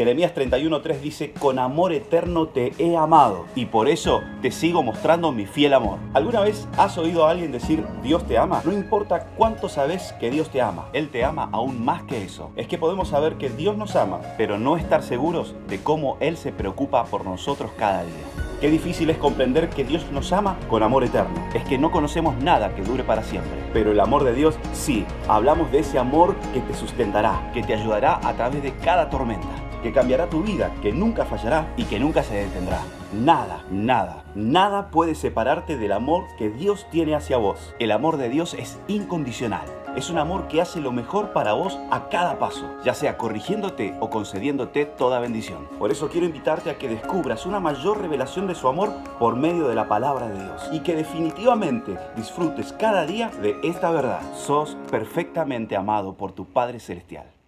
Jeremías 31.3 dice, con amor eterno te he amado y por eso te sigo mostrando mi fiel amor. ¿Alguna vez has oído a alguien decir, Dios te ama? No importa cuánto sabes que Dios te ama, Él te ama aún más que eso. Es que podemos saber que Dios nos ama, pero no estar seguros de cómo Él se preocupa por nosotros cada día. Qué difícil es comprender que Dios nos ama con amor eterno. Es que no conocemos nada que dure para siempre. Pero el amor de Dios, sí, hablamos de ese amor que te sustentará, que te ayudará a través de cada tormenta, que cambiará tu vida, que nunca fallará y que nunca se detendrá. Nada, nada, nada puede separarte del amor que Dios tiene hacia vos. El amor de Dios es incondicional. Es un amor que hace lo mejor para vos a cada paso, ya sea corrigiéndote o concediéndote toda bendición. Por eso quiero invitarte a que descubras una mayor revelación de su amor por medio de la palabra de Dios y que definitivamente disfrutes cada día de esta verdad. Sos perfectamente amado por tu Padre Celestial.